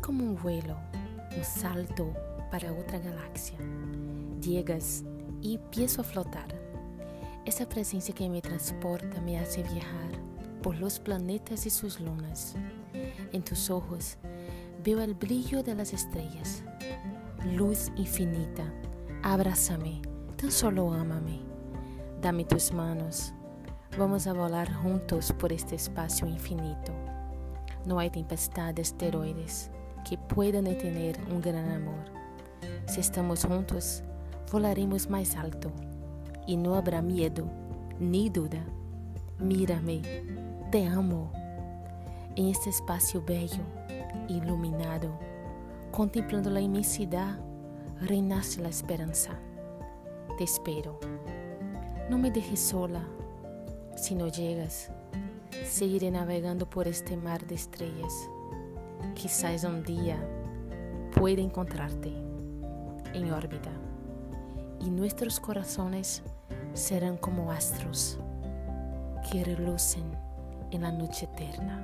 como un vuelo, un salto para otra galaxia. Llegas y empiezo a flotar. Esa presencia que me transporta me hace viajar por los planetas y sus lunas. En tus ojos veo el brillo de las estrellas. Luz infinita, abrázame, tan solo ámame. Dame tus manos. Vamos a volar juntos por este espacio infinito. No hay tempestad de esteroides que puedan detener un gran amor. Si estamos juntos, volaremos más alto y no habrá miedo ni duda. Mírame, te amo. En este espacio bello, iluminado, contemplando la inmensidad, reinace la esperanza. Te espero. No me dejes sola. Si no llegas, seguiré navegando por este mar de estrellas. Quizás un día pueda encontrarte en órbita y nuestros corazones serán como astros que relucen en la noche eterna.